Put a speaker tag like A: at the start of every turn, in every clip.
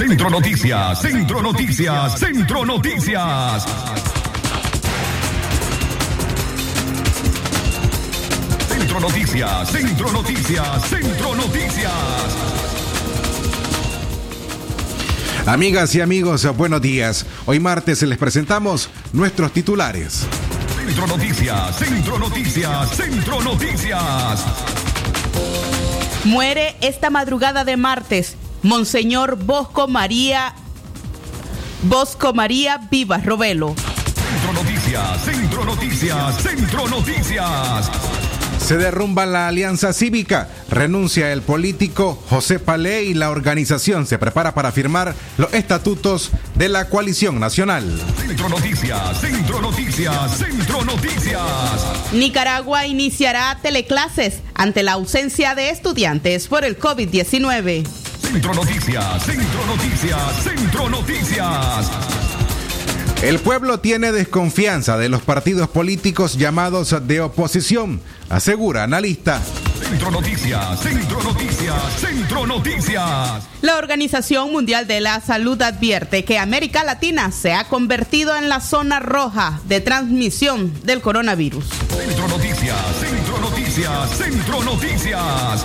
A: Centro Noticias, Centro Noticias, Centro Noticias. Centro Noticias, Centro Noticias, Centro Noticias.
B: Amigas y amigos, buenos días. Hoy martes les presentamos nuestros titulares.
A: Centro Noticias, Centro Noticias, Centro Noticias.
C: Muere esta madrugada de martes Monseñor Bosco María Bosco María Vivas Robelo.
A: Centro Noticias, Centro Noticias, Centro Noticias.
B: Se derrumba la alianza cívica, renuncia el político José Palé y la organización se prepara para firmar los estatutos de la coalición nacional.
A: Centro Noticias, Centro Noticias, Centro Noticias.
C: Nicaragua iniciará teleclases ante la ausencia de estudiantes por el COVID-19.
A: Centro Noticias, Centro Noticias, Centro Noticias.
B: El pueblo tiene desconfianza de los partidos políticos llamados de oposición, asegura analista.
A: Centro Noticias, Centro Noticias, Centro Noticias.
C: La Organización Mundial de la Salud advierte que América Latina se ha convertido en la zona roja de transmisión del coronavirus.
A: Centro Noticias, Centro Noticias, Centro Noticias.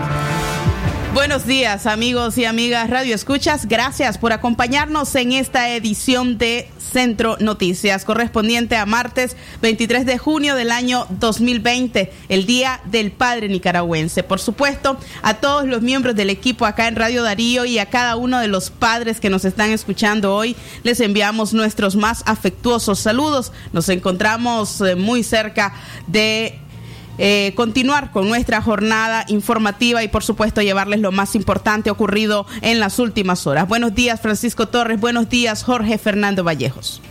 C: Buenos días amigos y amigas Radio Escuchas, gracias por acompañarnos en esta edición de Centro Noticias, correspondiente a martes 23 de junio del año 2020, el Día del Padre Nicaragüense. Por supuesto, a todos los miembros del equipo acá en Radio Darío y a cada uno de los padres que nos están escuchando hoy, les enviamos nuestros más afectuosos saludos. Nos encontramos eh, muy cerca de eh, continuar con nuestra jornada informativa y por supuesto llevarles lo más importante ocurrido en las últimas horas. Buenos días Francisco Torres, buenos días Jorge Fernando Vallejos.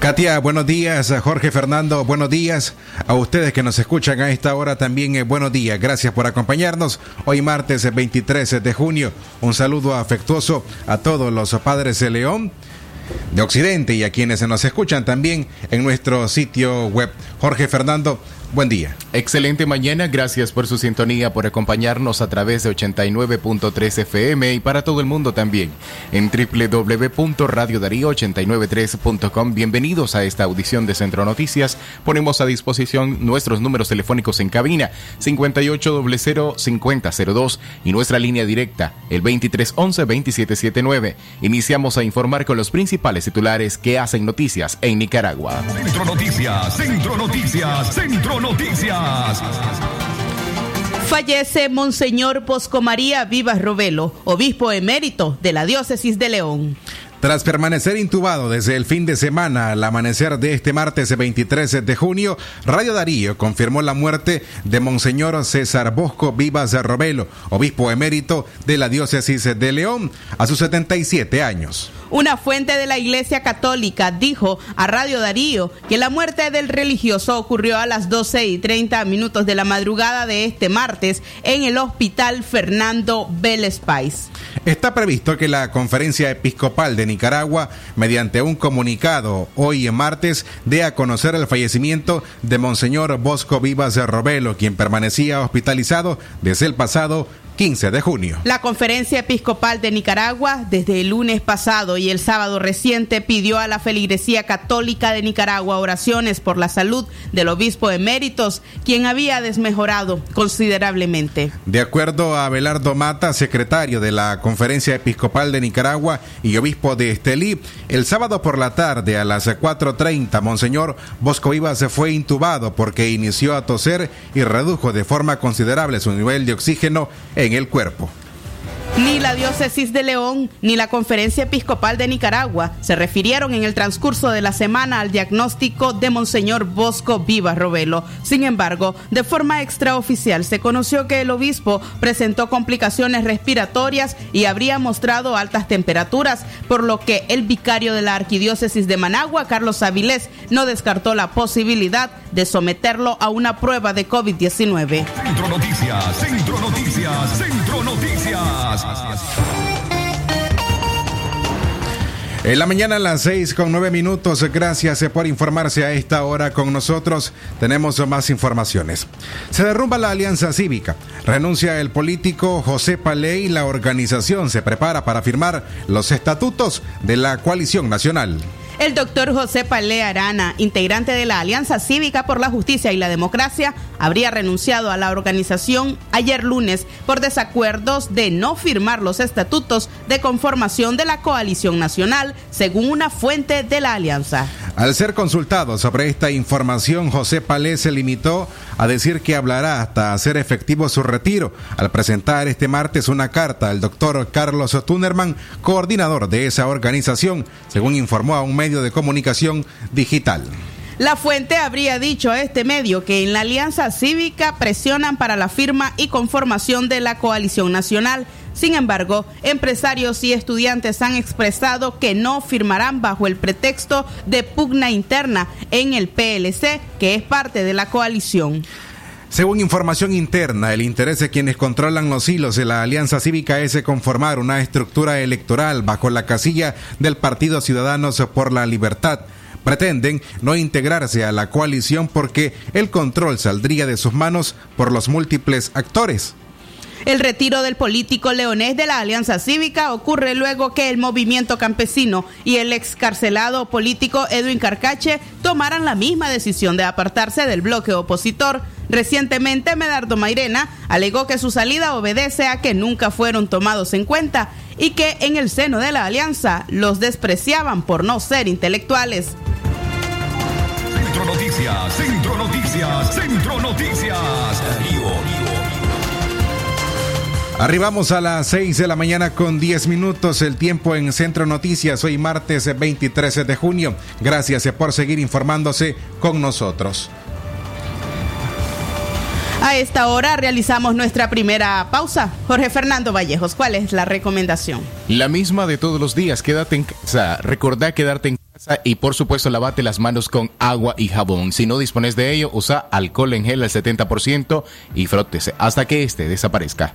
B: Katia, buenos días. Jorge Fernando, buenos días. A ustedes que nos escuchan a esta hora también, eh, buenos días. Gracias por acompañarnos. Hoy martes 23 de junio, un saludo afectuoso a todos los padres de León de Occidente y a quienes nos escuchan también en nuestro sitio web. Jorge Fernando, Buen día.
D: Excelente mañana, gracias por su sintonía, por acompañarnos a través de 89.3 FM y para todo el mundo también en www.radiodarío893.com. Bienvenidos a esta audición de Centro Noticias. Ponemos a disposición nuestros números telefónicos en cabina 5800-5002 y nuestra línea directa el 2311-2779. Iniciamos a informar con los principales titulares que hacen noticias en Nicaragua.
A: Centro Noticias, Centro Noticias, Centro Noticias.
C: Fallece Monseñor Bosco María Vivas Robelo, obispo emérito de la diócesis de León.
B: Tras permanecer intubado desde el fin de semana al amanecer de este martes 23 de junio, Radio Darío confirmó la muerte de Monseñor César Bosco Vivas Robelo, obispo emérito de la diócesis de León, a sus 77 años.
C: Una fuente de la Iglesia Católica dijo a Radio Darío que la muerte del religioso ocurrió a las 12 y 30 minutos de la madrugada de este martes en el Hospital Fernando Vélez Pais.
B: Está previsto que la Conferencia Episcopal de Nicaragua, mediante un comunicado hoy en martes, dé a conocer el fallecimiento de Monseñor Bosco Vivas de Robelo, quien permanecía hospitalizado desde el pasado 15 de junio.
C: La Conferencia Episcopal de Nicaragua, desde el lunes pasado y el sábado reciente, pidió a la Feligresía Católica de Nicaragua oraciones por la salud del obispo eméritos, quien había desmejorado considerablemente.
B: De acuerdo a Abelardo Mata, secretario de la Conferencia Episcopal de Nicaragua y obispo de Estelí, el sábado por la tarde a las 4.30, Monseñor Bosco Vivas se fue intubado porque inició a toser y redujo de forma considerable su nivel de oxígeno en en el cuerpo.
C: Ni la diócesis de León ni la Conferencia Episcopal de Nicaragua se refirieron en el transcurso de la semana al diagnóstico de Monseñor Bosco Vivas Robelo. Sin embargo, de forma extraoficial se conoció que el obispo presentó complicaciones respiratorias y habría mostrado altas temperaturas, por lo que el vicario de la Arquidiócesis de Managua, Carlos Avilés, no descartó la posibilidad de someterlo a una prueba de COVID-19.
A: Centro Noticias, Centro Noticias, Centro Noticias.
B: En la mañana a las 6 con 9 minutos, gracias por informarse a esta hora con nosotros. Tenemos más informaciones. Se derrumba la alianza cívica, renuncia el político José Paley la organización se prepara para firmar los estatutos de la coalición nacional.
C: El doctor José Palé Arana, integrante de la Alianza Cívica por la Justicia y la Democracia, habría renunciado a la organización ayer lunes por desacuerdos de no firmar los estatutos de conformación de la coalición nacional, según una fuente de la alianza.
B: Al ser consultado sobre esta información, José Palé se limitó decir que hablará hasta hacer efectivo su retiro, al presentar este martes una carta al doctor Carlos Tunerman, coordinador de esa organización, según informó a un medio de comunicación digital.
C: La fuente habría dicho a este medio que en la Alianza Cívica presionan para la firma y conformación de la coalición nacional. Sin embargo, empresarios y estudiantes han expresado que no firmarán bajo el pretexto de pugna interna en el PLC, que es parte de la coalición.
B: Según información interna, el interés de quienes controlan los hilos de la Alianza Cívica es conformar una estructura electoral bajo la casilla del Partido Ciudadanos por la Libertad. Pretenden no integrarse a la coalición porque el control saldría de sus manos por los múltiples actores.
C: El retiro del político leonés de la Alianza Cívica ocurre luego que el movimiento campesino y el excarcelado político Edwin Carcache tomaran la misma decisión de apartarse del bloque opositor. Recientemente, Medardo Mairena alegó que su salida obedece a que nunca fueron tomados en cuenta y que en el seno de la alianza los despreciaban por no ser intelectuales.
A: Centro Noticias, Centro Noticias, Centro Noticias.
B: Arribamos a las 6 de la mañana con 10 minutos, el tiempo en Centro Noticias, hoy martes 23 de junio. Gracias por seguir informándose con nosotros.
C: A esta hora realizamos nuestra primera pausa. Jorge Fernando Vallejos, ¿cuál es la recomendación?
D: La misma de todos los días, quédate en casa, recordá quedarte en casa y por supuesto lavate las manos con agua y jabón. Si no dispones de ello, usa alcohol en gel al 70% y frótese hasta que este desaparezca.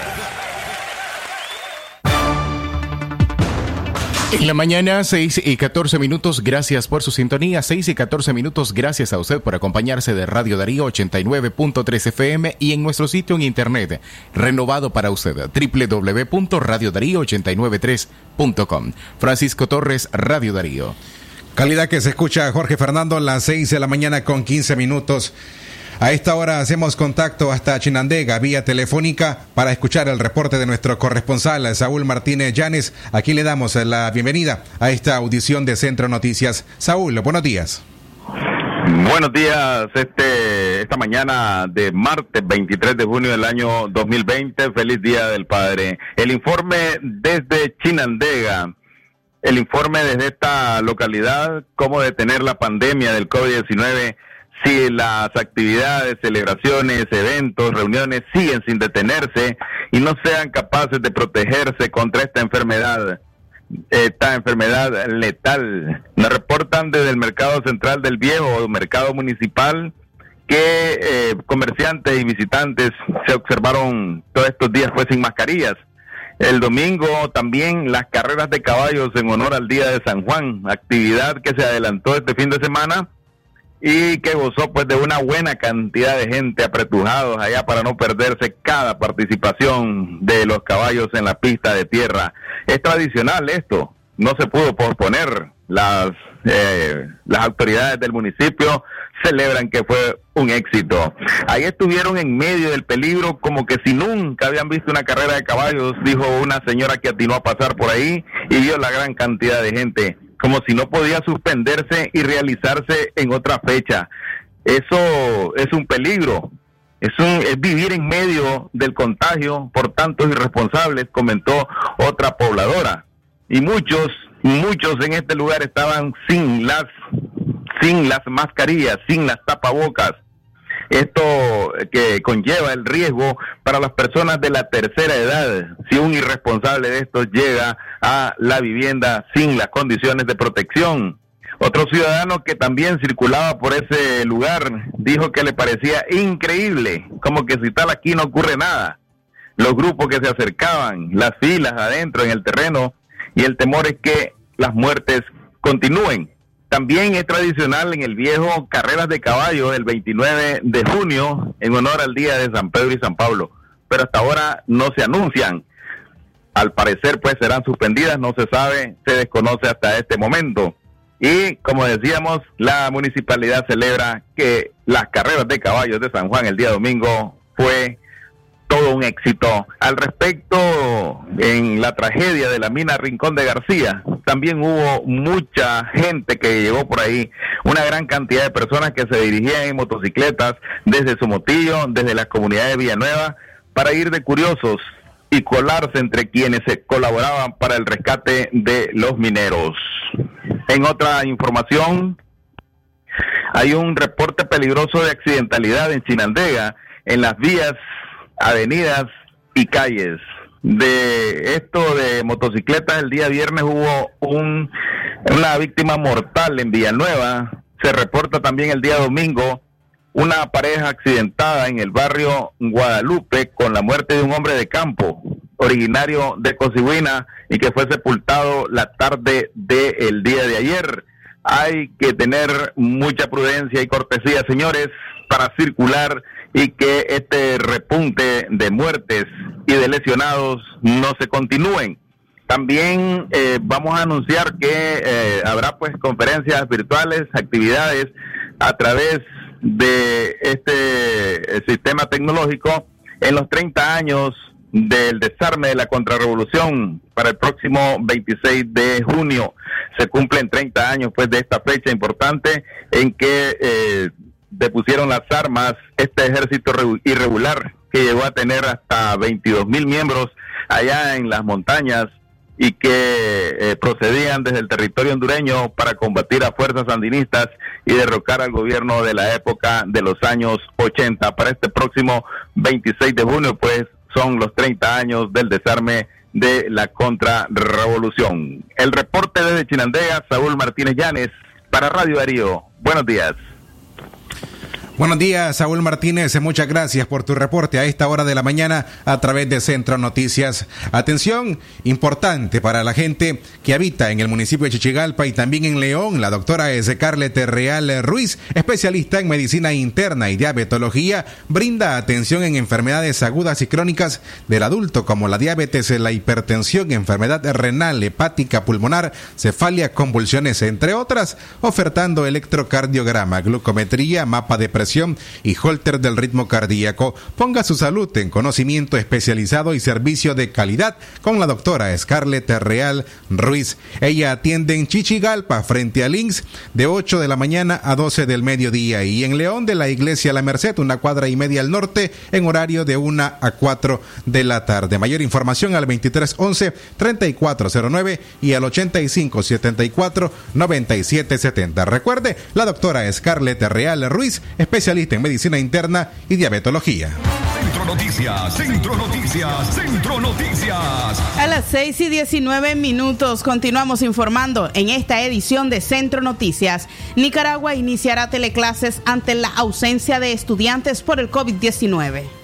D: En la mañana, 6 y 14 minutos, gracias por su sintonía. 6 y 14 minutos, gracias a usted por acompañarse de Radio Darío 89.3 FM y en nuestro sitio en internet, renovado para usted, www.radiodarío893.com. Francisco Torres, Radio Darío.
B: Calidad que se escucha Jorge Fernando a las 6 de la mañana con 15 minutos. A esta hora hacemos contacto hasta Chinandega vía telefónica para escuchar el reporte de nuestro corresponsal Saúl Martínez Llanes. Aquí le damos la bienvenida a esta audición de Centro Noticias. Saúl, buenos días.
E: Buenos días, este, esta mañana de martes 23 de junio del año 2020. Feliz Día del Padre. El informe desde Chinandega, el informe desde esta localidad, cómo detener la pandemia del COVID-19 si las actividades, celebraciones, eventos, reuniones siguen sin detenerse y no sean capaces de protegerse contra esta enfermedad, esta enfermedad letal. Nos reportan desde el Mercado Central del Viejo, Mercado Municipal, que eh, comerciantes y visitantes se observaron todos estos días pues sin mascarillas. El domingo también las carreras de caballos en honor al Día de San Juan, actividad que se adelantó este fin de semana y que gozó pues de una buena cantidad de gente apretujados allá para no perderse cada participación de los caballos en la pista de tierra. Es tradicional esto, no se pudo posponer. Las, eh, las autoridades del municipio celebran que fue un éxito. Ahí estuvieron en medio del peligro como que si nunca habían visto una carrera de caballos, dijo una señora que atinó a pasar por ahí y vio la gran cantidad de gente como si no podía suspenderse y realizarse en otra fecha. Eso es un peligro. Es, un, es vivir en medio del contagio por tantos irresponsables, comentó otra pobladora. Y muchos, muchos en este lugar estaban sin las, sin las mascarillas, sin las tapabocas. Esto que conlleva el riesgo para las personas de la tercera edad. Si un irresponsable de estos llega a la vivienda sin las condiciones de protección. Otro ciudadano que también circulaba por ese lugar dijo que le parecía increíble, como que si tal aquí no ocurre nada. Los grupos que se acercaban, las filas adentro en el terreno y el temor es que las muertes continúen. También es tradicional en el viejo carreras de caballo el 29 de junio en honor al día de San Pedro y San Pablo, pero hasta ahora no se anuncian. Al parecer pues serán suspendidas, no se sabe, se desconoce hasta este momento. Y como decíamos, la municipalidad celebra que las carreras de caballos de San Juan el día domingo fue todo un éxito. Al respecto, en la tragedia de la mina Rincón de García, también hubo mucha gente que llegó por ahí, una gran cantidad de personas que se dirigían en motocicletas desde Somotillo, desde la comunidad de Villanueva, para ir de curiosos y colarse entre quienes colaboraban para el rescate de los mineros. En otra información, hay un reporte peligroso de accidentalidad en Chinandega, en las vías, avenidas y calles. de esto de motocicletas, el día viernes hubo un, una víctima mortal en Villanueva. Se reporta también el día domingo una pareja accidentada en el barrio Guadalupe con la muerte de un hombre de campo originario de Cosiguina y que fue sepultado la tarde del día de ayer. Hay que tener mucha prudencia y cortesía, señores, para circular y que este repunte de muertes y de lesionados no se continúen. También eh, vamos a anunciar que eh, habrá pues conferencias virtuales, actividades a través de este eh, sistema tecnológico en los 30 años del desarme de la contrarrevolución para el próximo 26 de junio. Se cumplen 30 años pues de esta fecha importante en que eh, depusieron las armas este ejército irregular que llegó a tener hasta 22 mil miembros allá en las montañas y que eh, procedían desde el territorio hondureño para combatir a fuerzas sandinistas y derrocar al gobierno de la época de los años 80. Para este próximo 26 de junio, pues son los 30 años del desarme de la contrarrevolución. El reporte desde Chinandega, Saúl Martínez Llanes, para Radio Darío. Buenos días.
B: Buenos días, Saúl Martínez. Muchas gracias por tu reporte a esta hora de la mañana a través de Centro Noticias. Atención, importante para la gente que habita en el municipio de Chichigalpa y también en León. La doctora Scarlett Real Ruiz, especialista en medicina interna y diabetología, brinda atención en enfermedades agudas y crónicas del adulto como la diabetes, la hipertensión, enfermedad renal, hepática, pulmonar, cefalia, convulsiones, entre otras, ofertando electrocardiograma, glucometría, mapa de presión y holter del ritmo cardíaco. Ponga su salud en conocimiento especializado y servicio de calidad con la doctora Scarlett Real Ruiz. Ella atiende en Chichigalpa frente a Links de 8 de la mañana a 12 del mediodía y en León de la Iglesia La Merced, una cuadra y media al norte, en horario de 1 a 4 de la tarde. Mayor información al 2311-3409 y al 8574-9770. Recuerde, la doctora Scarlett Real Ruiz, especialista en medicina interna y diabetología.
A: Centro Noticias, Centro Noticias, Centro Noticias.
C: A las 6 y 19 minutos continuamos informando en esta edición de Centro Noticias. Nicaragua iniciará teleclases ante la ausencia de estudiantes por el COVID-19.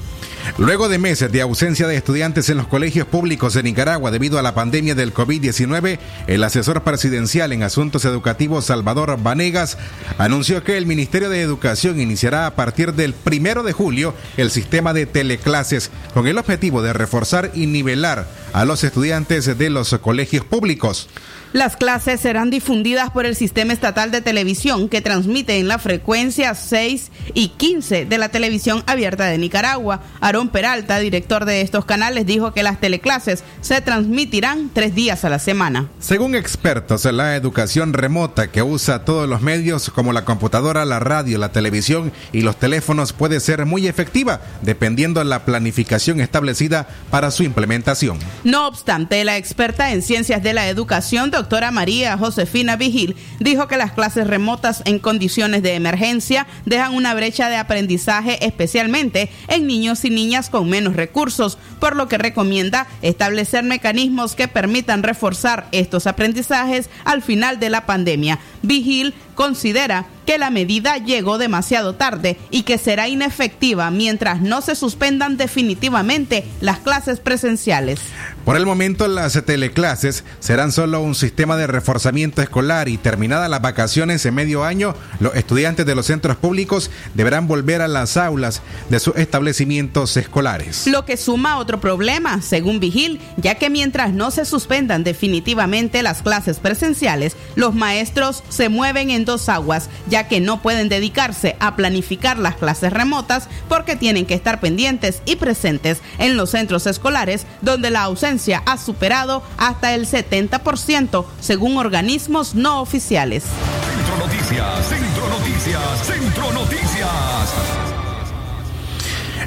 B: Luego de meses de ausencia de estudiantes en los colegios públicos de Nicaragua debido a la pandemia del COVID-19, el asesor presidencial en asuntos educativos Salvador Vanegas anunció que el Ministerio de Educación iniciará a partir del primero de julio el sistema de teleclases con el objetivo de reforzar y nivelar a los estudiantes de los colegios públicos.
C: Las clases serán difundidas por el Sistema Estatal de Televisión que transmite en la frecuencia 6 y 15 de la televisión abierta de Nicaragua. Aarón Peralta, director de estos canales, dijo que las teleclases se transmitirán tres días a la semana.
B: Según expertos, la educación remota que usa todos los medios como la computadora, la radio, la televisión y los teléfonos puede ser muy efectiva dependiendo de la planificación establecida para su implementación.
C: No obstante, la experta en ciencias de la educación, doctora María Josefina Vigil, dijo que las clases remotas en condiciones de emergencia dejan una brecha de aprendizaje especialmente en niños y niñas con menos recursos, por lo que recomienda establecer mecanismos que permitan reforzar estos aprendizajes al final de la pandemia. Vigil considera que la medida llegó demasiado tarde y que será inefectiva mientras no se suspendan definitivamente las clases presenciales.
B: Por el momento las teleclases serán solo un sistema de reforzamiento escolar y terminadas las vacaciones en medio año, los estudiantes de los centros públicos deberán volver a las aulas de sus establecimientos escolares.
C: Lo que suma otro problema, según Vigil, ya que mientras no se suspendan definitivamente las clases presenciales, los maestros se mueven en dos aguas, ya que no pueden dedicarse a planificar las clases remotas porque tienen que estar pendientes y presentes en los centros escolares donde la ausencia ha superado hasta el 70% según organismos no oficiales.
A: Centro Noticias, Centro Noticias, Centro Noticias.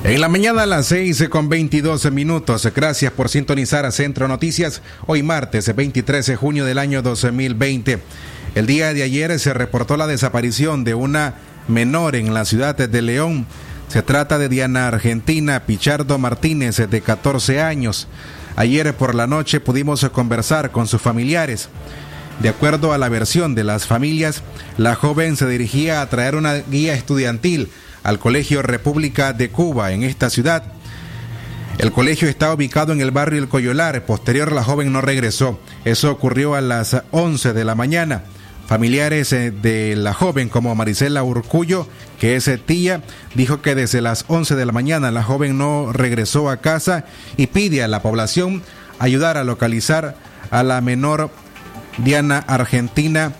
B: En la mañana a las 6 con 22 minutos. Gracias por sintonizar a Centro Noticias. Hoy martes 23 de junio del año 2020. El día de ayer se reportó la desaparición de una menor en la ciudad de León. Se trata de Diana Argentina Pichardo Martínez, de 14 años. Ayer por la noche pudimos conversar con sus familiares. De acuerdo a la versión de las familias, la joven se dirigía a traer una guía estudiantil al Colegio República de Cuba en esta ciudad. El colegio está ubicado en el barrio El Coyolar. Posterior, la joven no regresó. Eso ocurrió a las 11 de la mañana. Familiares eh, de la joven, como Marisela Urcullo, que es eh, tía, dijo que desde las 11 de la mañana la joven no regresó a casa y pide a la población ayudar a localizar a la menor Diana Argentina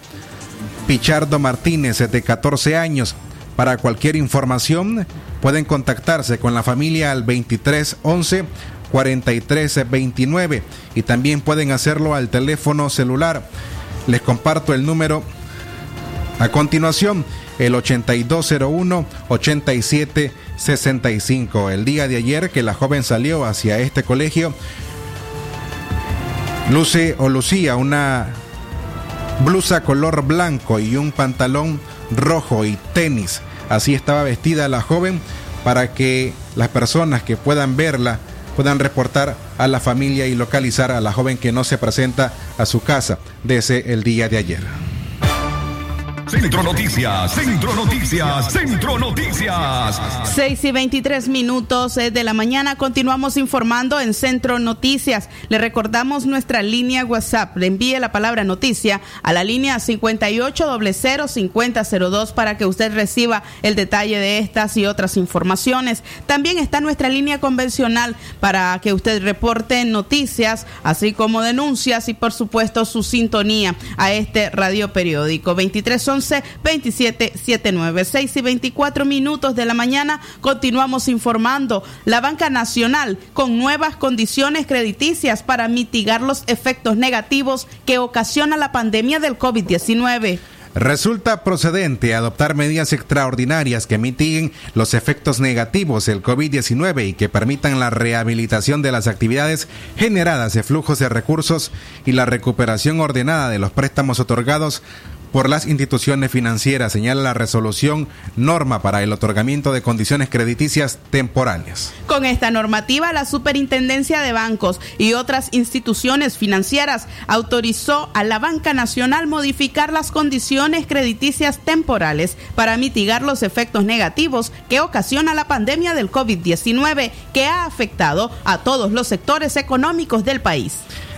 B: Pichardo Martínez, de 14 años. Para cualquier información, pueden contactarse con la familia al 2311 4329 y también pueden hacerlo al teléfono celular. Les comparto el número a continuación, el 8201 8765. El día de ayer que la joven salió hacia este colegio, luce o lucía una blusa color blanco y un pantalón rojo y tenis. Así estaba vestida la joven para que las personas que puedan verla puedan reportar a la familia y localizar a la joven que no se presenta a su casa desde el día de ayer.
A: Centro Noticias, Centro Noticias, Centro Noticias.
C: 6 y 23 minutos eh, de la mañana. Continuamos informando en Centro Noticias. Le recordamos nuestra línea WhatsApp. Le envíe la palabra noticia a la línea 58005002 para que usted reciba el detalle de estas y otras informaciones. También está nuestra línea convencional para que usted reporte noticias, así como denuncias y por supuesto su sintonía a este radio periódico. 23 2779 6 y 24 minutos de la mañana continuamos informando. La Banca Nacional con nuevas condiciones crediticias para mitigar los efectos negativos que ocasiona la pandemia del COVID-19.
B: Resulta procedente adoptar medidas extraordinarias que mitiguen los efectos negativos del COVID-19 y que permitan la rehabilitación de las actividades generadas de flujos de recursos y la recuperación ordenada de los préstamos otorgados por las instituciones financieras, señala la resolución norma para el otorgamiento de condiciones crediticias temporales.
C: Con esta normativa, la Superintendencia de Bancos y otras instituciones financieras autorizó a la Banca Nacional modificar las condiciones crediticias temporales para mitigar los efectos negativos que ocasiona la pandemia del COVID-19 que ha afectado a todos los sectores económicos del país.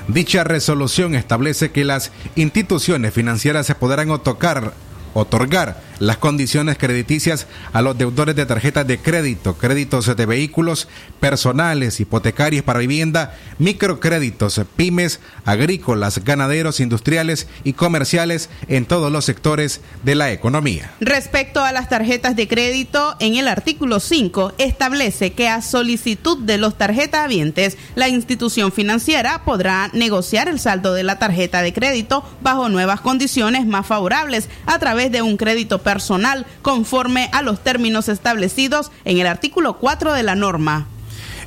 B: Dicha resolución establece que las instituciones financieras se podrán otorgar, otorgar las condiciones crediticias a los deudores de tarjetas de crédito, créditos de vehículos personales, hipotecarios para vivienda, microcréditos, pymes, agrícolas, ganaderos, industriales y comerciales en todos los sectores de la economía.
C: Respecto a las tarjetas de crédito, en el artículo 5 establece que a solicitud de los tarjetavientes, la institución financiera podrá negociar el saldo de la tarjeta de crédito bajo nuevas condiciones más favorables a través de un crédito personal personal conforme a los términos establecidos en el artículo 4 de la norma.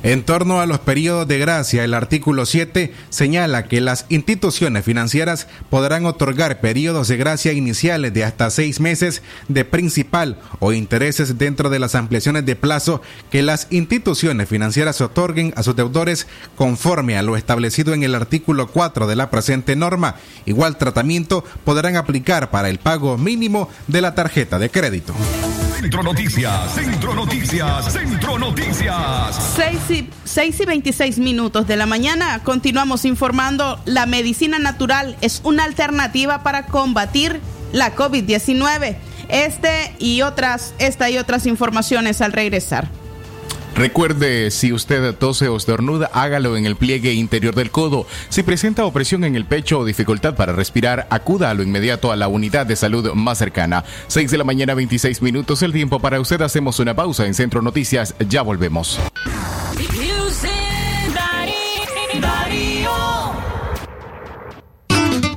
B: En torno a los periodos de gracia, el artículo 7 señala que las instituciones financieras podrán otorgar periodos de gracia iniciales de hasta seis meses de principal o intereses dentro de las ampliaciones de plazo que las instituciones financieras otorguen a sus deudores conforme a lo establecido en el artículo 4 de la presente norma. Igual tratamiento podrán aplicar para el pago mínimo de la tarjeta de crédito.
A: Centro Noticias, Centro Noticias, Centro Noticias.
C: 6 y, 6 y 26 minutos de la mañana continuamos informando, la medicina natural es una alternativa para combatir la COVID-19. Este y otras, esta y otras informaciones al regresar.
D: Recuerde, si usted tose o estornuda, hágalo en el pliegue interior del codo. Si presenta opresión en el pecho o dificultad para respirar, acuda a lo inmediato a la unidad de salud más cercana. 6 de la mañana, 26 minutos el tiempo para usted. Hacemos una pausa en Centro Noticias. Ya volvemos.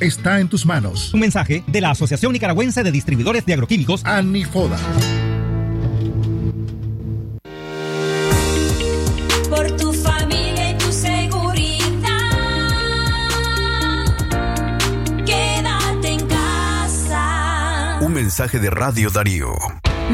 F: está en tus manos.
G: Un mensaje de la Asociación Nicaragüense de Distribuidores de Agroquímicos,
F: ANIFODA.
H: Por tu familia y tu seguridad. Quédate en casa.
I: Un mensaje de Radio Darío.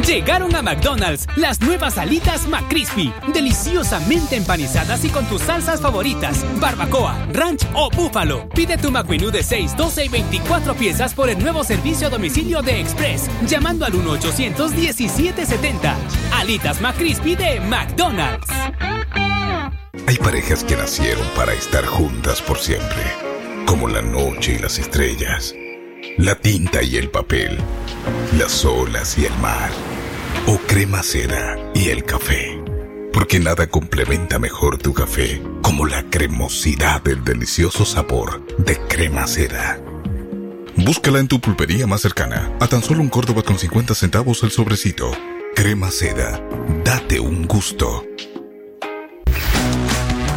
J: Llegaron a McDonald's las nuevas alitas McCrispy, deliciosamente empanizadas y con tus salsas favoritas, barbacoa, ranch o búfalo. Pide tu McMenú de 6, 12 y 24 piezas por el nuevo servicio a domicilio de Express, llamando al 1-800-1770. Alitas McCrispy de McDonald's.
K: Hay parejas que nacieron para estar juntas por siempre, como la noche y las estrellas, la tinta y el papel, las olas y el mar, o crema cera y el café. Porque nada complementa mejor tu café como la cremosidad del delicioso sabor de crema cera. Búscala en tu pulpería más cercana, a tan solo un Córdoba con 50 centavos el sobrecito. Crema seda, date un gusto.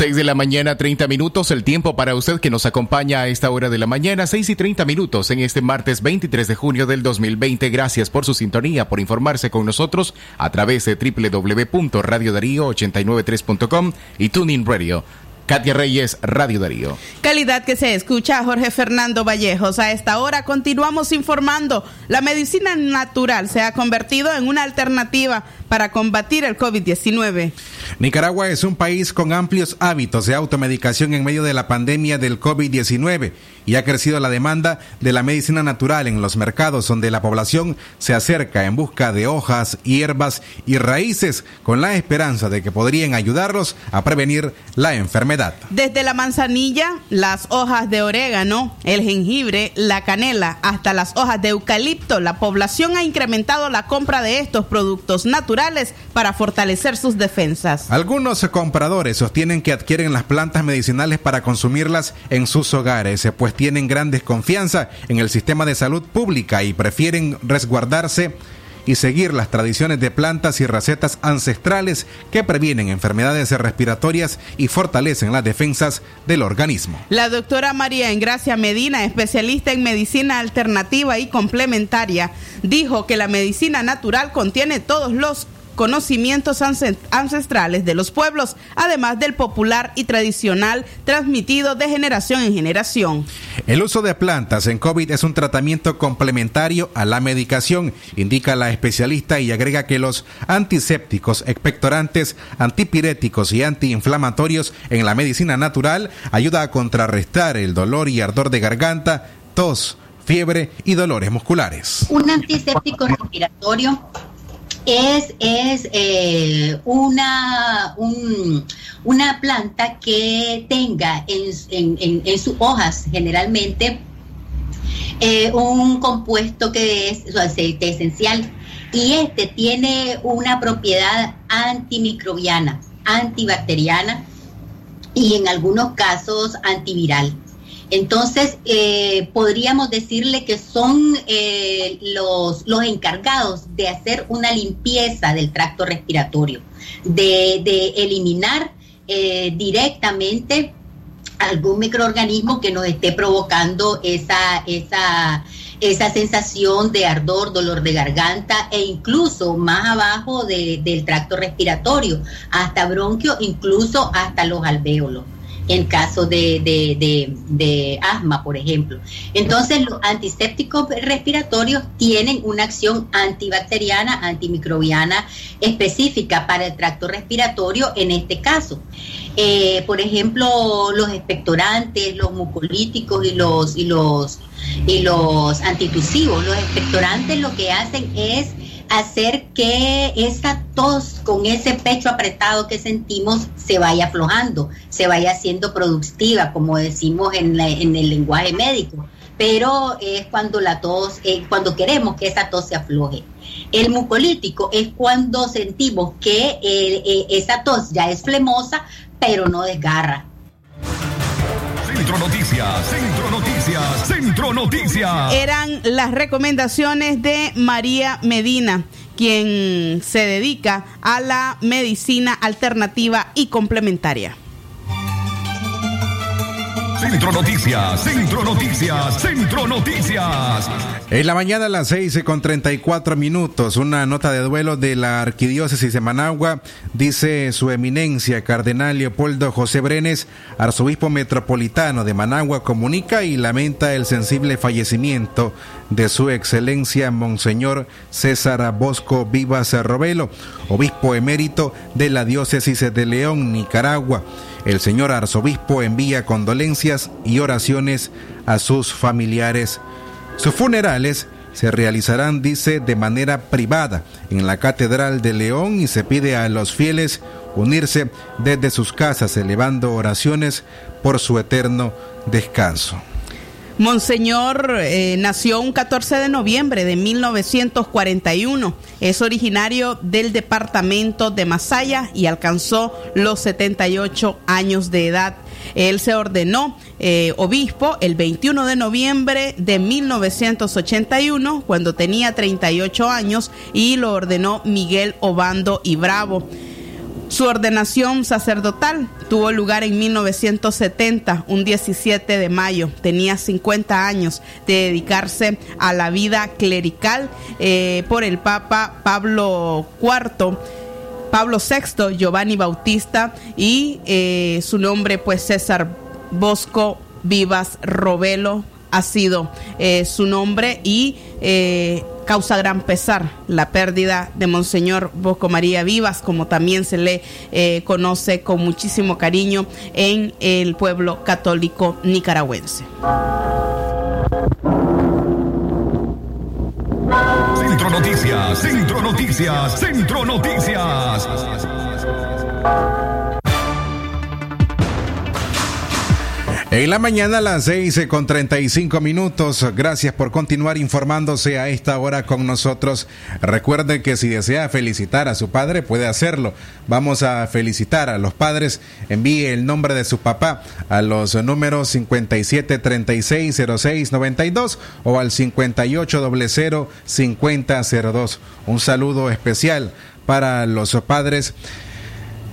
D: 6 de la mañana, 30 minutos, el tiempo para usted que nos acompaña a esta hora de la mañana, 6 y 30 minutos en este martes 23 de junio del 2020. Gracias por su sintonía, por informarse con nosotros a través de www.radiodarío893.com y Tuning Radio. Katia Reyes, Radio Darío.
C: Calidad que se escucha, Jorge Fernando Vallejos. A esta hora continuamos informando. La medicina natural se ha convertido en una alternativa para combatir el COVID-19.
B: Nicaragua es un país con amplios hábitos de automedicación en medio de la pandemia del COVID-19 y ha crecido la demanda de la medicina natural en los mercados donde la población se acerca en busca de hojas, hierbas y raíces con la esperanza de que podrían ayudarlos a prevenir la enfermedad.
C: Desde la manzanilla, las hojas de orégano, el jengibre, la canela, hasta las hojas de eucalipto, la población ha incrementado la compra de estos productos naturales para fortalecer sus defensas.
B: Algunos compradores sostienen que adquieren las plantas medicinales para consumirlas en sus hogares, pues tienen gran desconfianza en el sistema de salud pública y prefieren resguardarse y seguir las tradiciones de plantas y recetas ancestrales que previenen enfermedades respiratorias y fortalecen las defensas del organismo.
C: La doctora María Engracia Medina, especialista en medicina alternativa y complementaria, dijo que la medicina natural contiene todos los conocimientos ancestrales de los pueblos, además del popular y tradicional transmitido de generación en generación.
B: El uso de plantas en COVID es un tratamiento complementario a la medicación, indica la especialista y agrega que los antisépticos, expectorantes, antipiréticos y antiinflamatorios en la medicina natural ayuda a contrarrestar el dolor y ardor de garganta, tos, fiebre y dolores musculares.
L: Un antiséptico respiratorio es, es eh, una, un- una planta que tenga en, en- en- en sus hojas generalmente eh, un compuesto que es su aceite esencial y este tiene una propiedad antimicrobiana, antibacteriana y en algunos casos antiviral. Entonces, eh, podríamos decirle que son eh, los, los encargados de hacer una limpieza del tracto respiratorio, de, eliminar eh, directamente algún microorganismo que nos esté provocando esa, esa, esa sensación de ardor, dolor de garganta e incluso más abajo de- del tracto respiratorio, hasta bronquio, incluso hasta los alvéolos en caso de, de- de- de asma, por ejemplo. Entonces, los antisépticos respiratorios tienen una acción antibacteriana, antimicrobiana específica para el tracto respiratorio en este caso. Eh, por ejemplo, los expectorantes, los mucolíticos y los, y los, y los antitusivos. Los expectorantes lo que hacen es hacer que esa tos con ese pecho apretado que sentimos se vaya aflojando, se vaya haciendo productiva, como decimos en, la- en el lenguaje médico. Pero es cuando la tos, eh, cuando queremos que esa tos se afloje. El mucolítico es cuando sentimos que eh, eh, esa tos ya es flemosa, pero no desgarra.
A: Centro Noticias, Centro Noticias, Centro Noticias.
C: Eran las recomendaciones de María Medina, quien se dedica a la medicina alternativa y complementaria.
A: Centro Noticias, Centro Noticias, Centro Noticias.
B: En la mañana a las 6 con 34 minutos, una nota de duelo de la Arquidiócesis de Managua, dice su eminencia, Cardenal Leopoldo José Brenes, arzobispo metropolitano de Managua, comunica y lamenta el sensible fallecimiento de su excelencia Monseñor César Bosco Vivas Robelo, obispo emérito de la diócesis de León, Nicaragua. El señor arzobispo envía condolencias y oraciones a sus familiares. Sus funerales se realizarán, dice, de manera privada en la Catedral de León y se pide a los fieles unirse desde sus casas elevando oraciones por su eterno descanso.
C: Monseñor eh, nació un 14 de noviembre de 1941. Es originario del departamento de Masaya y alcanzó los 78 años de edad. Él se ordenó eh, obispo el 21 de noviembre de 1981, cuando tenía 38 años, y lo ordenó Miguel Obando y Bravo. Su ordenación sacerdotal tuvo lugar en 1970, un 17 de mayo. Tenía 50 años de dedicarse a la vida clerical eh, por el Papa Pablo IV. Pablo VI, Giovanni Bautista y eh, su nombre pues César Bosco Vivas Robelo ha sido eh, su nombre y eh, causa gran pesar la pérdida de Monseñor Bosco María Vivas, como también se le eh, conoce con muchísimo cariño en el pueblo católico nicaragüense.
A: Centro Noticias, Centro Noticias, Centro Noticias.
B: En la mañana a las 6 con 35 minutos. Gracias por continuar informándose a esta hora con nosotros. Recuerde que si desea felicitar a su padre, puede hacerlo. Vamos a felicitar a los padres. Envíe el nombre de su papá a los números 57360692 o al 58005002. Un saludo especial para los padres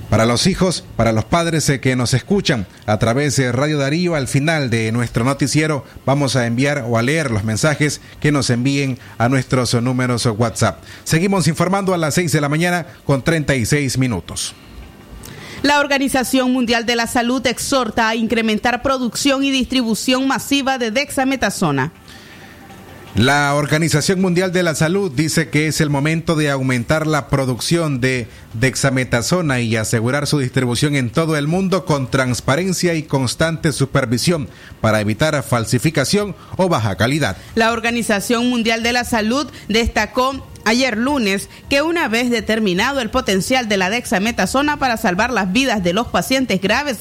B: para los hijos, para los padres eh, que nos escuchan a través de Radio Darío, al final de nuestro noticiero vamos a enviar o a leer los mensajes que nos envíen a nuestros números WhatsApp. Seguimos informando a las 6 de la mañana con 36 minutos.
C: La Organización Mundial de la Salud exhorta a incrementar producción y distribución masiva de dexametasona.
B: La Organización Mundial de la Salud dice que es el momento de aumentar la producción de dexametasona y asegurar su distribución en todo el mundo con transparencia y constante supervisión para evitar falsificación o baja calidad.
C: La Organización Mundial de la Salud destacó ayer lunes que una vez determinado el potencial de la dexametasona para salvar las vidas de los pacientes graves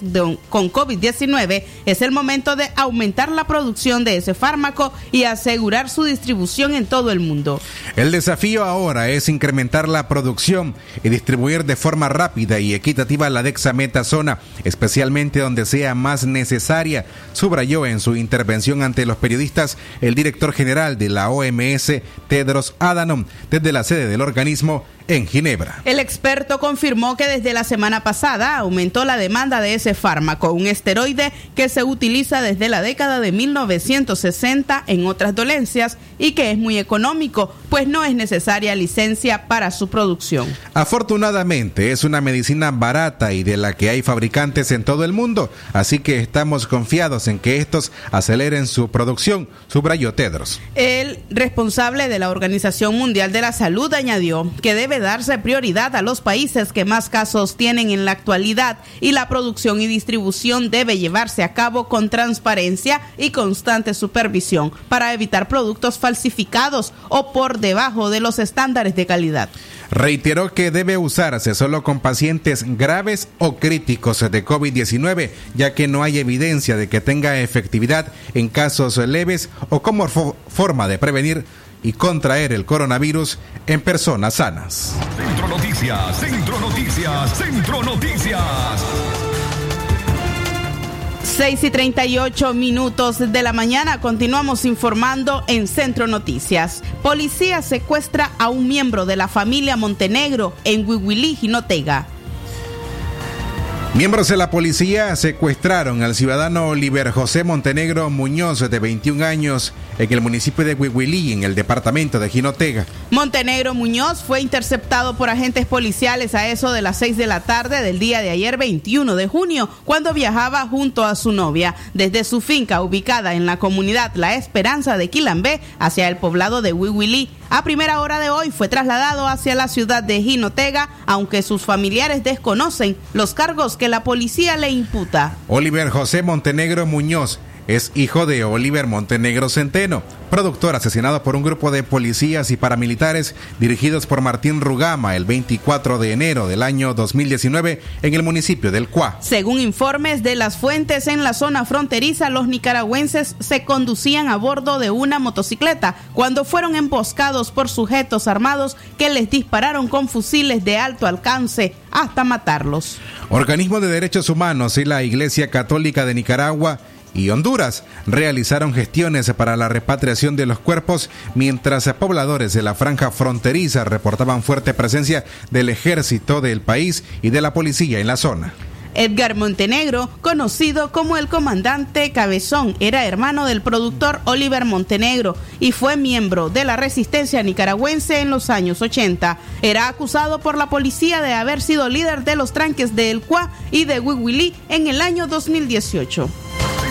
C: con COVID-19, es el momento de aumentar la producción de ese fármaco y asegurar su distribución en todo el mundo.
B: El desafío ahora es incrementar la producción y distribuir de forma rápida y equitativa la dexametasona, especialmente donde sea más necesaria, subrayó en su intervención ante los periodistas el director general de la OMS, Tedros Adhanom, desde la sede del organismo en Ginebra.
C: El experto confirmó que desde la semana pasada aumentó la demanda de ese fármaco, un esteroide que se utiliza desde la década de 1960 en otras dolencias y que es muy económico, pues no es necesaria licencia para su producción.
B: Afortunadamente es una medicina barata y de la que hay fabricantes en todo el mundo, así que estamos confiados en que estos aceleren su producción, subrayó Tedros.
C: El responsable de la Organización Mundial de la Salud añadió que debe darse prioridad a los países que más casos tienen en la actualidad y la producción y distribución debe llevarse a cabo con transparencia y constante supervisión para evitar productos falsificados o por debajo de los estándares de calidad.
B: Reiteró que debe usarse solo con pacientes graves o críticos de COVID-19, ya que no hay evidencia de que tenga efectividad en casos leves o como forma de prevenir y contraer el coronavirus en personas sanas.
A: Centro Noticias, Centro Noticias, Centro Noticias.
C: 6 y 38 minutos de la mañana continuamos informando en Centro Noticias. Policía secuestra a un miembro de la familia Montenegro en Huihuilí, Jinotega.
B: Miembros de la policía secuestraron al ciudadano Oliver José Montenegro Muñoz, de 21 años, en el municipio de Huihuilí, en el departamento de Jinotega.
C: Montenegro Muñoz fue interceptado por agentes policiales a eso de las 6 de la tarde del día de ayer, 21 de junio, cuando viajaba junto a su novia desde su finca ubicada en la comunidad La Esperanza de Quilambé hacia el poblado de Huihuilí. A primera hora de hoy fue trasladado hacia la ciudad de Jinotega, aunque sus familiares desconocen los cargos que la policía le imputa.
B: Oliver José Montenegro Muñoz es hijo de Oliver Montenegro Centeno, productor asesinado por un grupo de policías y paramilitares dirigidos por Martín Rugama el 24 de enero del año 2019 en el municipio del Cuá.
C: Según informes de las fuentes en la zona fronteriza, los nicaragüenses se conducían a bordo de una motocicleta cuando fueron emboscados por sujetos armados que les dispararon con fusiles de alto alcance hasta matarlos.
B: Organismo de Derechos Humanos y la Iglesia Católica de Nicaragua y Honduras realizaron gestiones para la repatriación de los cuerpos, mientras pobladores de la franja fronteriza reportaban fuerte presencia del ejército del país y de la policía en la zona.
C: Edgar Montenegro, conocido como el comandante Cabezón, era hermano del productor Oliver Montenegro y fue miembro de la resistencia nicaragüense en los años 80. Era acusado por la policía de haber sido líder de los tranques de El Cuá y de Huihuilí en el año 2018.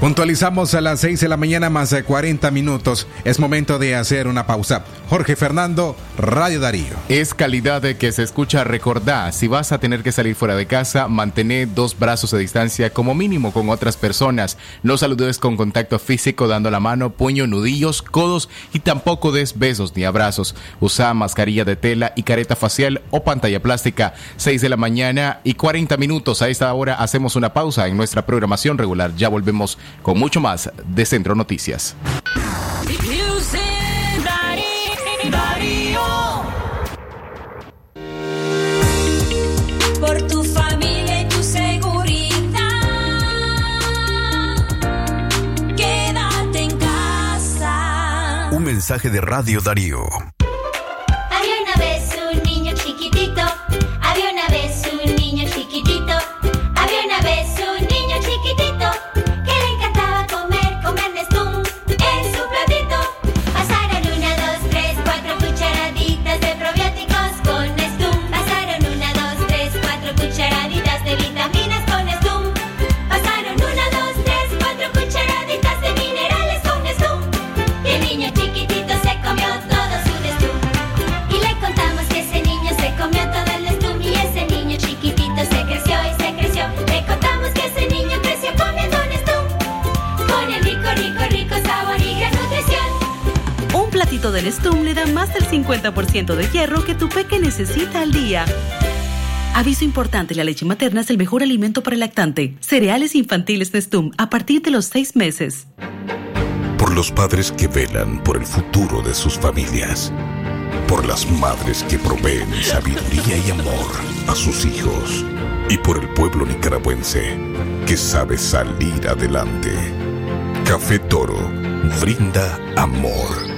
B: Puntualizamos a las 6 de la mañana más de 40 minutos. Es momento de hacer una pausa. Jorge Fernando, Radio Darío.
D: Es calidad de que se escucha recordar. Si vas a tener que salir fuera de casa, mantener dos brazos de distancia como mínimo con otras personas. No saludes con contacto físico dando la mano, puño, nudillos, codos y tampoco des besos ni abrazos. Usa mascarilla de tela y careta facial o pantalla plástica. 6 de la mañana y 40 minutos. A esta hora hacemos una pausa en nuestra programación regular. Ya volvemos con mucho más de Centro Noticias.
H: Por tu familia y tu seguridad, quédate en casa.
I: Un mensaje de Radio Darío.
M: 50% de hierro que tu peque necesita al día. Aviso importante, la leche materna es el mejor alimento para el lactante. Cereales infantiles Nestum a partir de los seis meses.
K: Por los padres que velan por el futuro de sus familias. Por las madres que proveen sabiduría y amor a sus hijos. Y por el pueblo nicaragüense que sabe salir adelante. Café Toro brinda amor.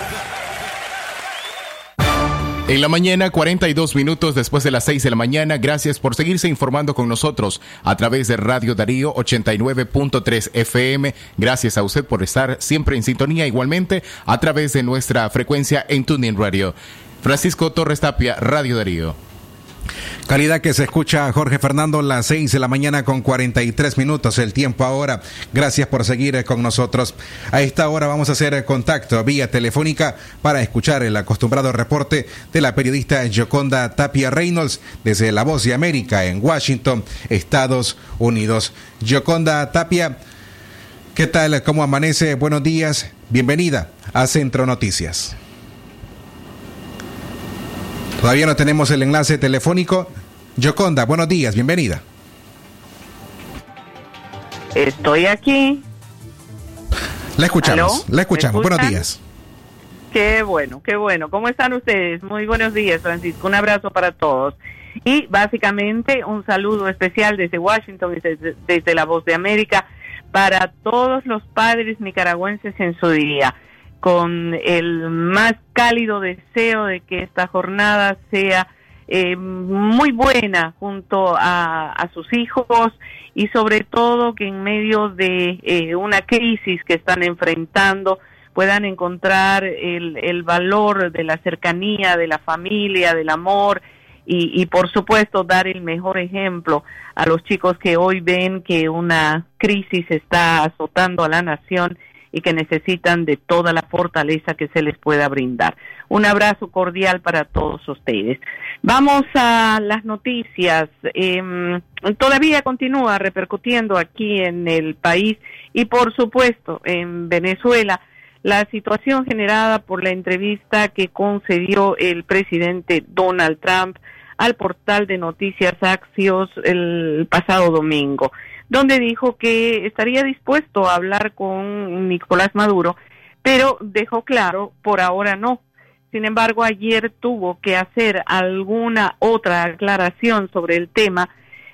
D: En la mañana, 42 minutos después de las 6 de la mañana, gracias por seguirse informando con nosotros a través de Radio Darío 89.3 FM. Gracias a usted por estar siempre en sintonía, igualmente a través de nuestra frecuencia en Tuning Radio. Francisco Torres Tapia, Radio Darío.
B: Calidad que se escucha Jorge Fernando, las 6 de la mañana con 43 minutos, el tiempo ahora. Gracias por seguir eh, con nosotros. A esta hora vamos a hacer eh, contacto vía telefónica para escuchar el acostumbrado reporte de la periodista Joconda Tapia Reynolds desde La Voz de América en Washington, Estados Unidos. Joconda Tapia, ¿qué tal? ¿Cómo amanece? Buenos días. Bienvenida a Centro Noticias. Todavía no tenemos el enlace telefónico. Yoconda, buenos días, bienvenida.
N: Estoy aquí.
B: La escuchamos,
N: ¿Aló?
B: la escuchamos.
N: ¿Me
B: Buenos días.
N: Qué bueno, qué bueno. ¿Cómo están ustedes? Muy buenos días, Francisco. Un abrazo para todos. Y básicamente un saludo especial desde Washington, desde, desde La Voz de América, para todos los padres nicaragüenses en su día, con el más cálido deseo de que esta jornada sea eh, muy buena junto a, sus hijos y sobre todo que en medio de eh, una crisis que están enfrentando puedan encontrar el, el valor de la cercanía, de la familia, del amor y, y por supuesto dar el mejor ejemplo a los chicos que hoy ven que una crisis está azotando a la nación y que necesitan de toda la fortaleza que se les pueda brindar. Un abrazo cordial para todos ustedes. Vamos a las noticias. Em, todavía continúa repercutiendo aquí en el país y por supuesto en Venezuela la situación generada por la entrevista que concedió el presidente Donald Trump al portal de noticias Axios el pasado domingo, donde dijo que estaría dispuesto a hablar con Nicolás Maduro, pero dejó claro, por ahora no. Sin embargo, ayer tuvo que hacer alguna otra aclaración sobre el tema,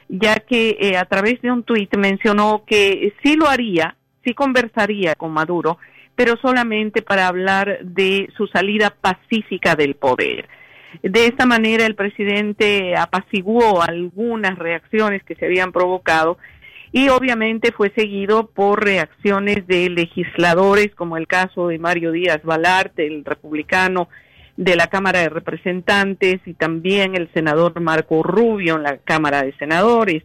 N: ya que eh, a través de un tuit mencionó que sí lo haría, sí conversaría con Maduro, pero solamente para hablar de su salida pacífica del poder. De esta manera, el presidente apaciguó algunas reacciones que se habían provocado y obviamente fue seguido por reacciones de legisladores, como el caso de Mario Díaz Balart, el republicano de la Cámara de Representantes, y también el senador Marco Rubio en la Cámara de Senadores.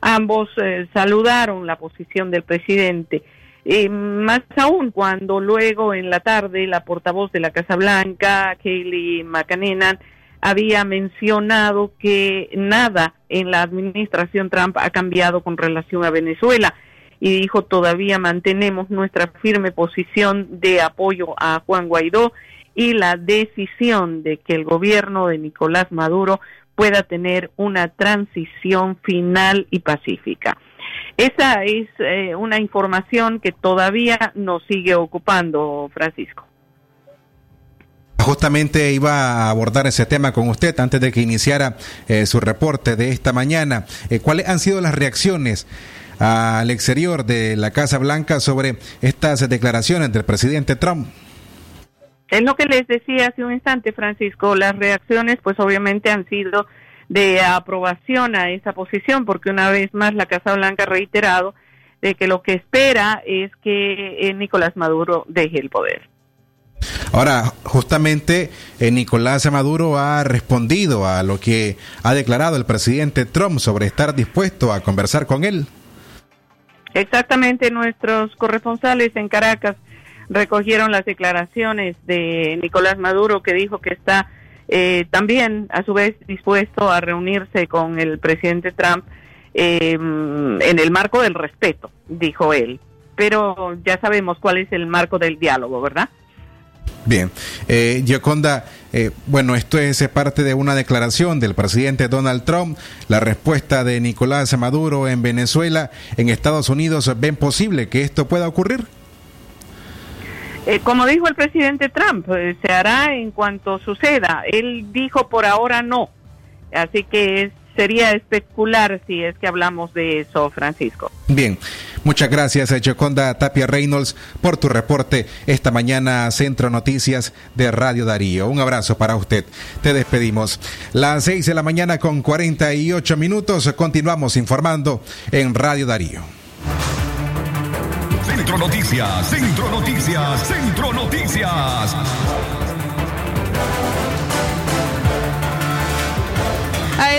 N: Ambos eh, saludaron la posición del presidente. Eh, más aún cuando luego en la tarde la portavoz de la Casa Blanca, Kayleigh McEnany, había mencionado que nada en la administración Trump ha cambiado con relación a Venezuela y dijo todavía mantenemos nuestra firme posición de apoyo a Juan Guaidó y la decisión de que el gobierno de Nicolás Maduro pueda tener una transición final y pacífica. Esa es eh, una información que todavía nos sigue ocupando, Francisco.
B: Justamente iba a abordar ese tema con usted antes de que iniciara eh, su reporte de esta mañana. Eh, ¿Cuáles han sido las reacciones al exterior de la Casa Blanca sobre estas declaraciones del presidente Trump?
N: Es lo que les decía hace un instante, Francisco. Las reacciones, pues obviamente han sido de aprobación a esa posición, porque una vez más la Casa Blanca ha reiterado de que lo que espera es que eh, Nicolás Maduro deje el poder.
B: Ahora, justamente eh, Nicolás Maduro ha respondido a lo que ha declarado el presidente Trump sobre estar dispuesto a conversar con él.
N: Exactamente, nuestros corresponsales en Caracas recogieron las declaraciones de Nicolás Maduro que dijo que está eh, también a su vez dispuesto a reunirse con el presidente Trump eh, en el marco del respeto, dijo él. Pero ya sabemos cuál es el marco del diálogo, ¿verdad?
B: Bien, eh, Gioconda, eh, bueno, esto es parte de una declaración del presidente Donald Trump. La respuesta de Nicolás Maduro en Venezuela, en Estados Unidos, ¿ven posible que esto pueda ocurrir?
N: Eh, como dijo el presidente Trump, eh, se hará en cuanto suceda. Él dijo por ahora no. Así que es- sería especular si es que hablamos de eso, Francisco.
B: Bien, muchas gracias, eh, Gioconda Tapia Reynolds, por tu reporte esta mañana a Centro Noticias de Radio Darío. Un abrazo para usted. Te despedimos. Las 6 de la mañana con 48 minutos. Continuamos informando en Radio Darío.
A: Centro Noticias, Centro Noticias, Centro Noticias.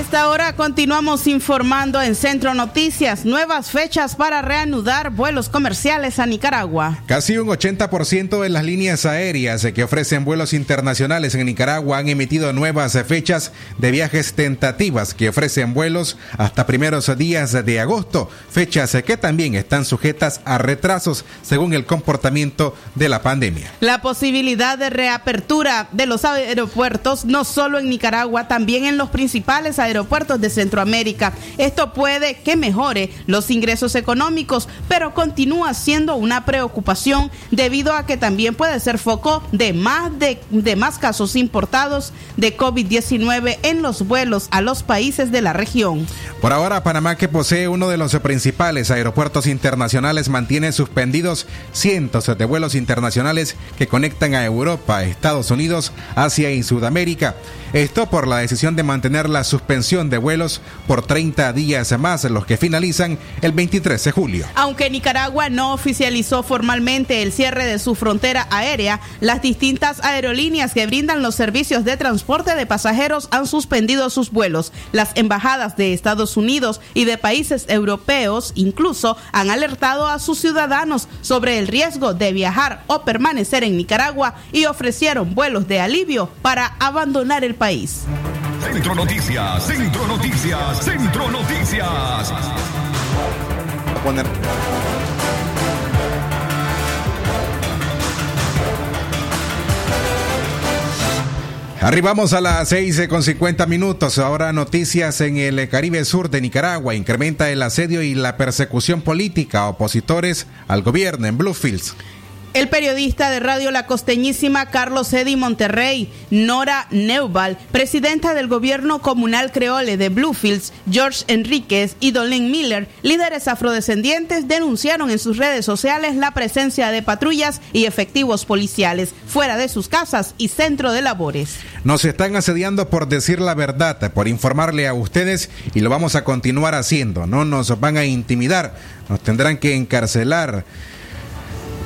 C: Esta hora continuamos informando en Centro Noticias nuevas fechas para reanudar vuelos comerciales a Nicaragua.
B: Casi un 80% de las líneas aéreas que ofrecen vuelos internacionales en Nicaragua han emitido nuevas fechas de viajes tentativas que ofrecen vuelos hasta primeros días de agosto, fechas que también están sujetas a retrasos según el comportamiento de la pandemia.
C: La posibilidad de reapertura de los aeropuertos, no solo en Nicaragua, también en los principales aeropuertos de Centroamérica. Esto puede que mejore los ingresos económicos, pero continúa siendo una preocupación debido a que también puede ser foco de más, de más casos importados de COVID-19 en los vuelos a los países de la región.
B: Por ahora, Panamá, que posee uno de los principales aeropuertos internacionales, mantiene suspendidos cientos de vuelos internacionales que conectan a Europa, Estados Unidos, Asia y Sudamérica. Esto por la decisión de mantener la suspensión de vuelos por 30 días más, los que finalizan el 23 de julio.
C: Aunque Nicaragua no oficializó formalmente el cierre de su frontera aérea, las distintas aerolíneas que brindan los servicios de transporte de pasajeros han suspendido sus vuelos. Las embajadas de Estados Unidos y de países europeos incluso han alertado a sus ciudadanos sobre el riesgo de viajar o permanecer en Nicaragua y ofrecieron vuelos de alivio para abandonar el país.
A: Centro Noticias, Centro Noticias, Centro Noticias.
B: Arribamos a las 6 con 50 minutos. Ahora noticias en el Caribe Sur de Nicaragua. Incrementa el asedio y la persecución política a opositores al gobierno en Bluefields.
C: El periodista de Radio La Costeñísima, Carlos Eddy Monterrey, Nora Neubal, presidenta del gobierno comunal creole de Bluefields, George Enríquez y Dolin Miller, líderes afrodescendientes, denunciaron en sus redes sociales la presencia de patrullas y efectivos policiales fuera de sus casas y centro de labores.
B: Nos están asediando por decir la verdad, por informarle a ustedes y lo vamos a continuar haciendo. No nos van a intimidar, nos tendrán que encarcelar.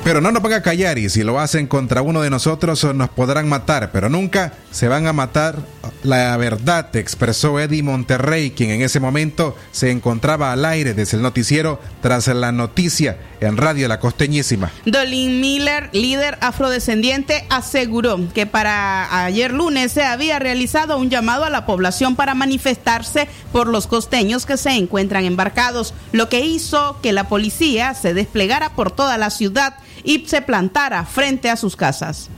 B: Pero no nos van a callar y si lo hacen contra uno de nosotros nos podrán matar, pero nunca se van a matar la verdad, expresó Eddie Monterrey, quien en ese momento se encontraba al aire desde el noticiero tras la noticia en Radio La Costeñísima.
C: Dolin Miller, líder afrodescendiente, aseguró que para ayer lunes se había realizado un llamado a la población para manifestarse por los costeños que se encuentran embarcados, lo que hizo que la policía se desplegara por toda la ciudad y se plantara frente a sus casas.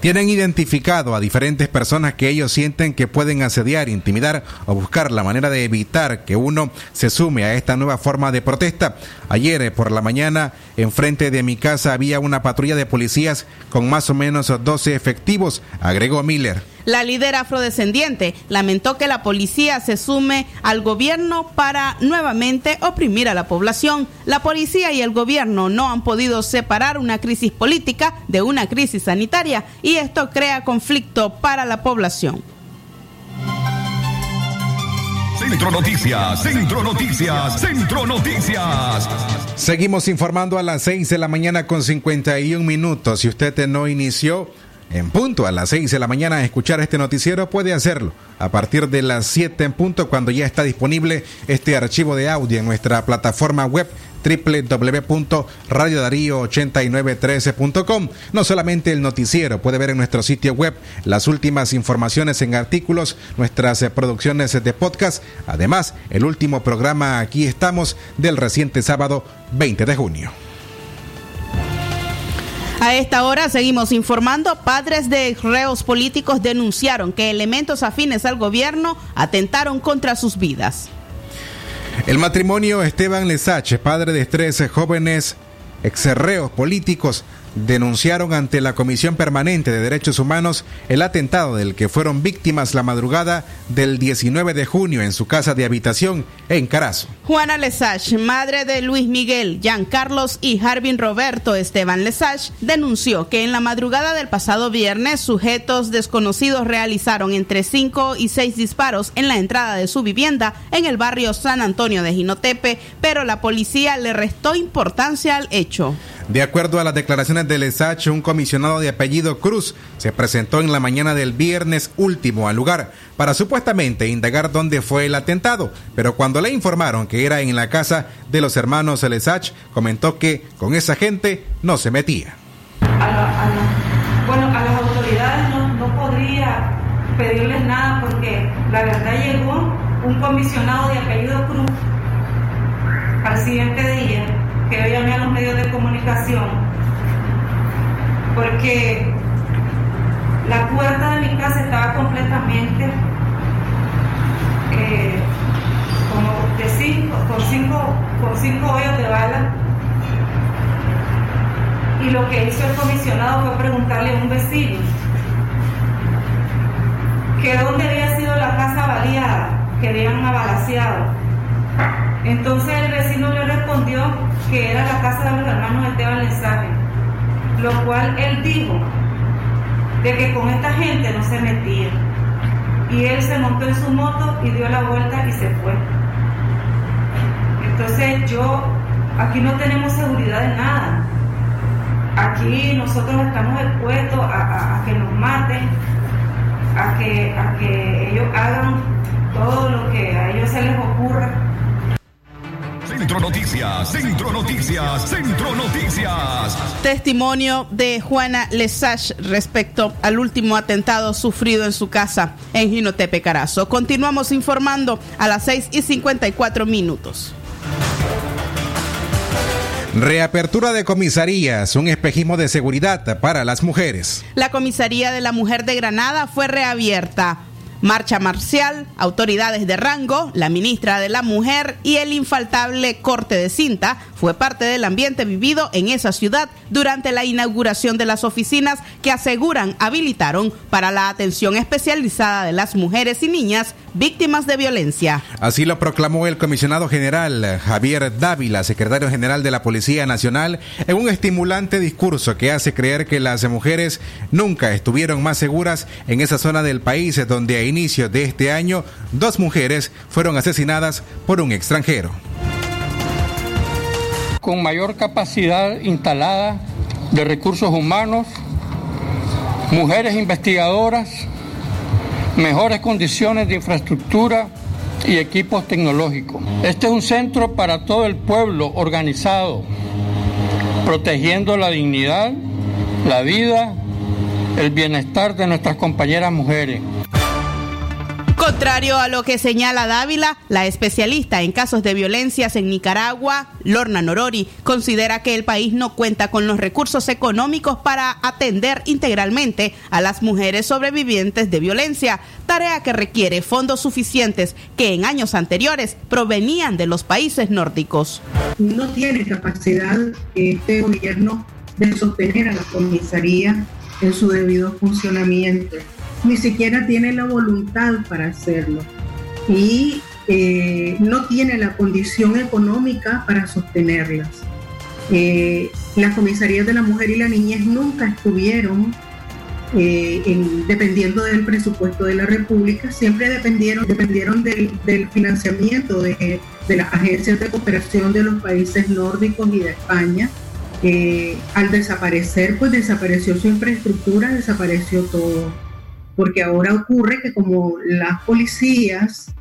B: Tienen identificado a diferentes personas que ellos sienten que pueden asediar, intimidar o buscar la manera de evitar que uno se sume a esta nueva forma de protesta. Ayer eh, por la mañana, enfrente de mi casa había una patrulla de policías con más o menos 12 efectivos, agregó Miller.
C: La líder afrodescendiente lamentó que la policía se sume al gobierno para nuevamente oprimir a la población. La policía y el gobierno no han podido separar una crisis política de una crisis sanitaria y esto crea conflicto para la población.
A: Centro Noticias, Centro Noticias, Centro Noticias.
B: Seguimos informando a las 6 de la mañana con 51 minutos. Si usted no inició en punto a las 6 de la mañana a escuchar este noticiero, puede hacerlo a partir de las 7 en punto cuando ya está disponible este archivo de audio en nuestra plataforma web www.radiodarío8913.com. No solamente el noticiero, puede ver en nuestro sitio web las últimas informaciones en artículos, nuestras eh, producciones de podcast, además el último programa Aquí estamos del reciente sábado 20 de junio.
C: A esta hora seguimos informando. Padres de reos políticos denunciaron que elementos afines al gobierno atentaron contra sus vidas.
B: El matrimonio Esteban Lesache, padre de tres jóvenes exerreos políticos, denunciaron ante la Comisión Permanente de Derechos Humanos el atentado del que fueron víctimas la madrugada del 19 de junio en su casa de habitación en Carazo.
C: Juana Lesage, madre de Luis Miguel, Jean Carlos y Harvin Roberto Esteban Lesage, denunció que en la madrugada del pasado viernes sujetos desconocidos realizaron entre 5 y 6 disparos en la entrada de su vivienda en el barrio San Antonio de Jinotepe, pero la policía le restó importancia al hecho.
B: De acuerdo a las declaraciones de un comisionado de apellido Cruz se presentó en la mañana del viernes último al lugar para supuestamente indagar dónde fue el atentado, pero cuando le informaron que era en la casa de los hermanos Lesach, comentó que con esa gente no se metía.
O: A bueno, a las autoridades no, no podría pedirles nada porque la verdad llegó un comisionado de apellido Cruz al siguiente día que yo llamé a los medios de comunicación porque la puerta de mi casa estaba completamente eh, como de cinco, con cinco, con cinco hoyos de bala y lo que hizo el comisionado fue preguntarle a un vecino que dónde había sido la casa baleada, que habían abalaceado. Entonces el vecino le respondió que era la casa de los hermanos Esteban Lenzaje, lo cual él dijo de que con esta gente no se metía. Y él se montó en su moto y dio la vuelta y se fue. Entonces yo, aquí no tenemos seguridad de nada. Aquí nosotros estamos expuestos a, que nos maten, a que, a que ellos hagan todo lo que a ellos se les ocurra.
A: Centro Noticias, Centro Noticias, Centro Noticias.
C: Testimonio de Juana Lesage respecto al último atentado sufrido en su casa en Jinotepe Carazo. Continuamos informando a las 6 y 54 minutos.
B: Reapertura de comisarías, un espejismo de seguridad para las mujeres.
C: La comisaría de la mujer de Granada fue reabierta. Marcha marcial, autoridades de rango, la ministra de la Mujer y el infaltable corte de cinta fue parte del ambiente vivido en esa ciudad durante la inauguración de las oficinas que aseguran habilitaron para la atención especializada de las mujeres y niñas víctimas de violencia.
B: Así lo proclamó el comisionado general Javier Dávila, secretario general de la Policía Nacional, en un estimulante discurso que hace creer que las mujeres nunca estuvieron más seguras en esa zona del país donde a inicios de este año dos mujeres fueron asesinadas por un extranjero.
P: con mayor capacidad instalada de recursos humanos, mujeres investigadoras, mejores condiciones de infraestructura y equipos tecnológicos. Este es un centro para todo el pueblo organizado, protegiendo la dignidad, la vida, el bienestar de nuestras compañeras mujeres.
C: Contrario a lo que señala Dávila, la especialista en casos de violencias en Nicaragua, Lorna Norori, considera que el país no cuenta con los recursos económicos para atender integralmente a las mujeres sobrevivientes de violencia, tarea que requiere fondos suficientes que en años anteriores provenían de los países nórdicos.
Q: no tiene capacidad este gobierno de sostener a la comisaría en su debido funcionamiento. Ni siquiera tiene la voluntad para hacerlo. Y eh, no tiene la condición económica para sostenerlas. Eh, las comisarías de la mujer y la niñez nunca estuvieron eh, en- dependiendo del presupuesto de la República, siempre dependieron, dependieron del, financiamiento de, de las agencias de cooperación de los países nórdicos y de España. Eh, al desaparecer, pues desapareció su infraestructura, desapareció todo. Porque ahora ocurre que como las policías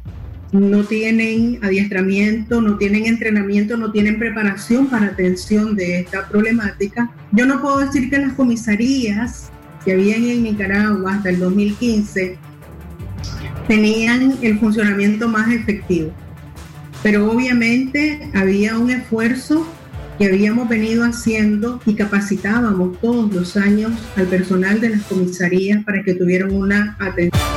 Q: no tienen adiestramiento, no tienen entrenamiento, no tienen preparación para atención de esta problemática, yo no puedo decir que las comisarías que habían en Nicaragua hasta el 2015 tenían el funcionamiento más efectivo. Pero obviamente había un esfuerzo que habíamos venido haciendo y capacitábamos todos los años al personal de las comisarías para que tuvieran una atención.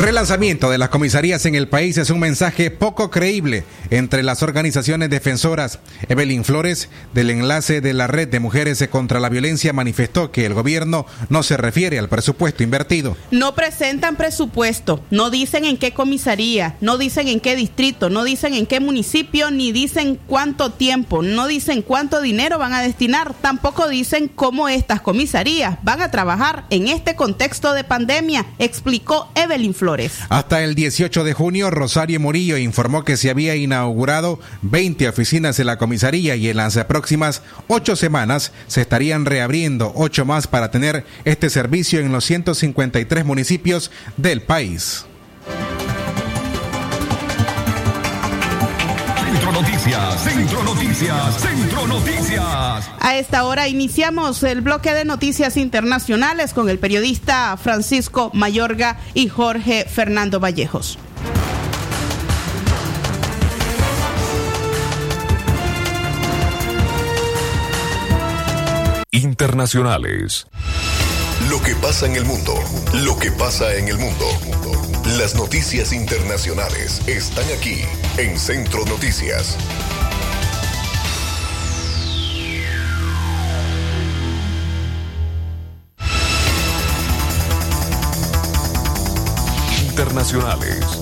B: Relanzamiento de las comisarías en el país es un mensaje poco creíble entre las organizaciones defensoras. Evelyn Flores, del enlace de la Red de Mujeres contra la Violencia, manifestó que el gobierno no se refiere al presupuesto invertido.
C: No presentan presupuesto, no dicen en qué comisaría, no dicen en qué distrito, no dicen en qué municipio, ni dicen cuánto tiempo, no dicen cuánto dinero van a destinar, tampoco dicen cómo estas comisarías van a trabajar en este contexto de pandemia, explicó Evelyn Flores.
B: Hasta el 18 de junio, Rosario Murillo informó que se había inaugurado 20 oficinas en la comisaría y en las próximas ocho semanas se estarían reabriendo ocho más para tener este servicio en los 153 municipios del país.
A: Centro Noticias, Centro Noticias, Centro Noticias.
C: A esta hora iniciamos el bloque de noticias internacionales con el periodista Francisco Mayorga y Jorge Fernando Vallejos.
R: Internacionales. Lo que pasa en el mundo, lo que pasa en el mundo. Las noticias internacionales están aquí en Centro Noticias. Internacionales.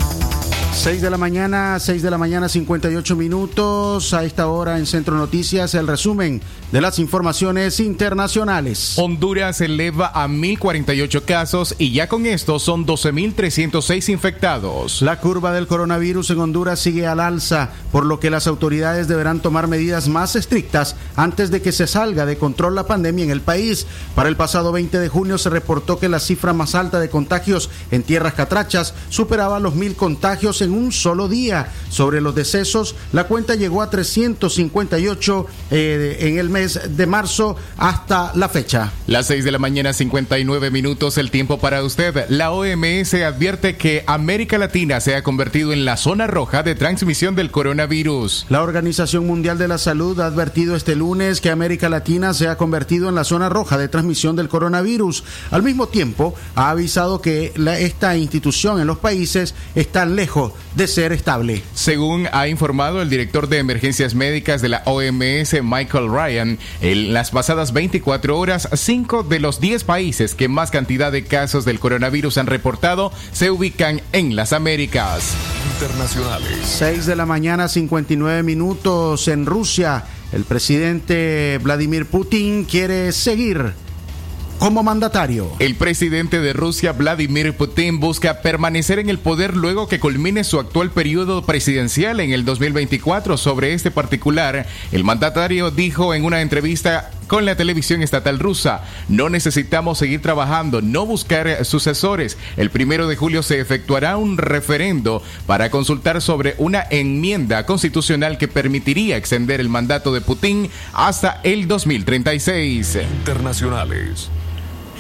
S: 6 de la mañana, 6 de la mañana, 58 minutos. A esta hora en Centro Noticias, el resumen de las informaciones internacionales.
D: Honduras eleva a 1.048 casos y ya con esto son 12.306 infectados.
S: La curva del coronavirus en Honduras sigue al alza, por lo que las autoridades deberán tomar medidas más estrictas antes de que se salga de control la pandemia en el país. Para el pasado 20 de junio se reportó que la cifra más alta de contagios en tierras catrachas superaba los mil contagios en un solo día. Sobre los decesos, la cuenta llegó a 358 eh, en el mes de marzo hasta la fecha.
D: Las 6 de la mañana, 59 minutos, el tiempo para usted. La OMS advierte que América Latina se ha convertido en la zona roja de transmisión del coronavirus.
S: La Organización Mundial de la Salud ha advertido este lunes que América Latina se ha convertido en la zona roja de transmisión del coronavirus. Al mismo tiempo, ha avisado que la, esta institución en los países está lejos de ser estable.
D: Según ha informado el director de emergencias médicas de la OMS, Michael Ryan, en las pasadas 24 horas, 5 de los 10 países que más cantidad de casos del coronavirus han reportado se ubican en las Américas.
R: Internacionales.
S: 6 de la mañana, 59 minutos en Rusia. El presidente Vladimir Putin quiere seguir como mandatario.
D: El presidente de Rusia, Vladimir Putin, busca permanecer en el poder luego que culmine su actual periodo presidencial en el 2024. Sobre este particular, el mandatario dijo en una entrevista con la televisión estatal rusa. No necesitamos seguir trabajando, no buscar sucesores. El primero de julio se efectuará un referendo para consultar sobre una enmienda constitucional que permitiría extender el mandato de Putin hasta el 2036.
R: Internacionales.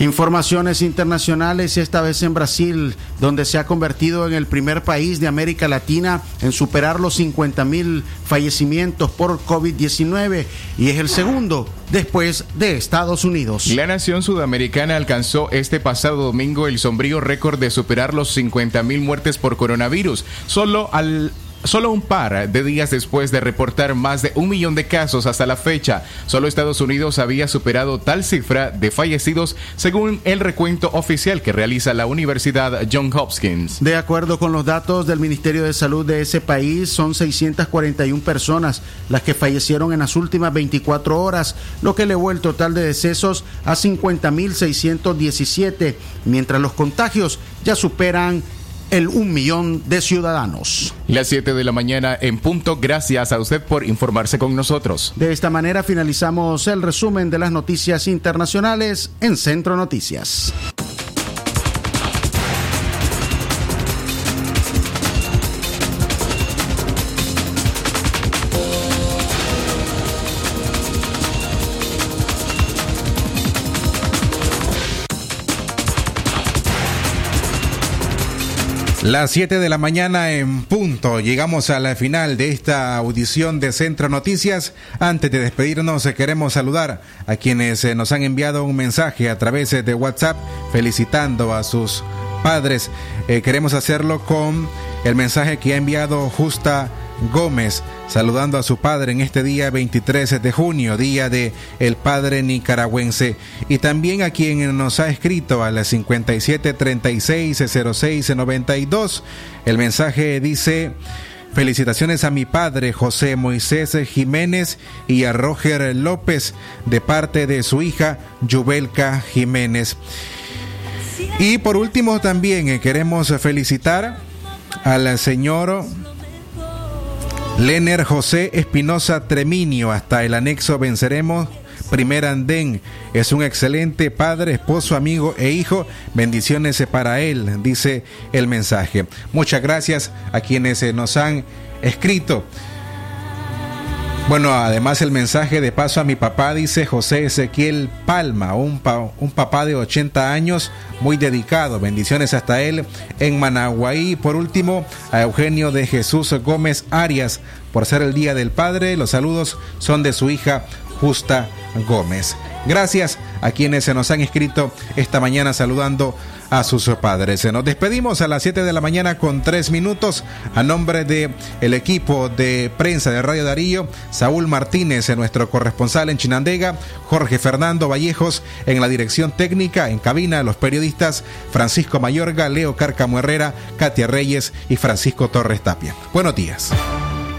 S: Informaciones internacionales, esta vez en Brasil, donde se ha convertido en el primer país de América Latina en superar los 50 mil fallecimientos por COVID-19 y es el segundo después de Estados Unidos.
D: La nación sudamericana alcanzó este pasado domingo el sombrío récord de superar los 50 mil muertes por coronavirus, solo al Solo un par de días después de reportar más de un millón de casos hasta la fecha, solo Estados Unidos había superado tal cifra de fallecidos según el recuento oficial que realiza la Universidad John Hopkins.
S: De acuerdo con los datos del Ministerio de Salud de ese país, son 641 personas las que fallecieron en las últimas 24 horas, lo que elevó el total de decesos a 50.617, mientras los contagios ya superan el un millón de ciudadanos.
D: Las 7 de la mañana en punto. Gracias a usted por informarse con nosotros.
S: De esta manera finalizamos el resumen de las noticias internacionales en Centro Noticias.
B: Las 7 de la mañana en punto. Llegamos a la final de esta audición de Centro Noticias. Antes de despedirnos, eh, queremos saludar a quienes eh, nos han enviado un mensaje a través eh, de WhatsApp felicitando a sus padres. Queremos hacerlo con el mensaje que ha enviado Justa Gómez, saludando a su padre en este día 23 de junio, día de el padre nicaragüense, y también a quien nos ha escrito a las 57 36 06 92. El mensaje dice. Felicitaciones a mi padre José Moisés Jiménez y a Roger López de parte de su hija Yubelka Jiménez. Y por último también eh, queremos felicitar al señor Lener José Espinosa Treminio hasta el anexo Venceremos. Primer andén es un excelente padre, esposo, amigo e hijo. Bendiciones para él, dice el mensaje. Muchas gracias a quienes eh, nos han escrito. Bueno, además el mensaje de paso a mi papá dice José Ezequiel Palma, un, pa- un papá de 80 años muy dedicado. Bendiciones hasta él en Managuaí. Por último, a Eugenio de Jesús Gómez Arias por ser el Día del Padre. Los saludos son de su hija Justa Gómez. Gracias a quienes se nos han escrito esta mañana saludando a sus padres. Nos despedimos a las 7 de la mañana con 3 minutos a nombre de equipo de prensa de Radio Darío, Saúl Martínez, nuestro corresponsal en Chinandega, Jorge Fernando Vallejos en la dirección técnica, en cabina los periodistas Francisco Mayorga, Leo Cárcamo Herrera, Katia Reyes y Francisco Torres Tapia. Buenos días.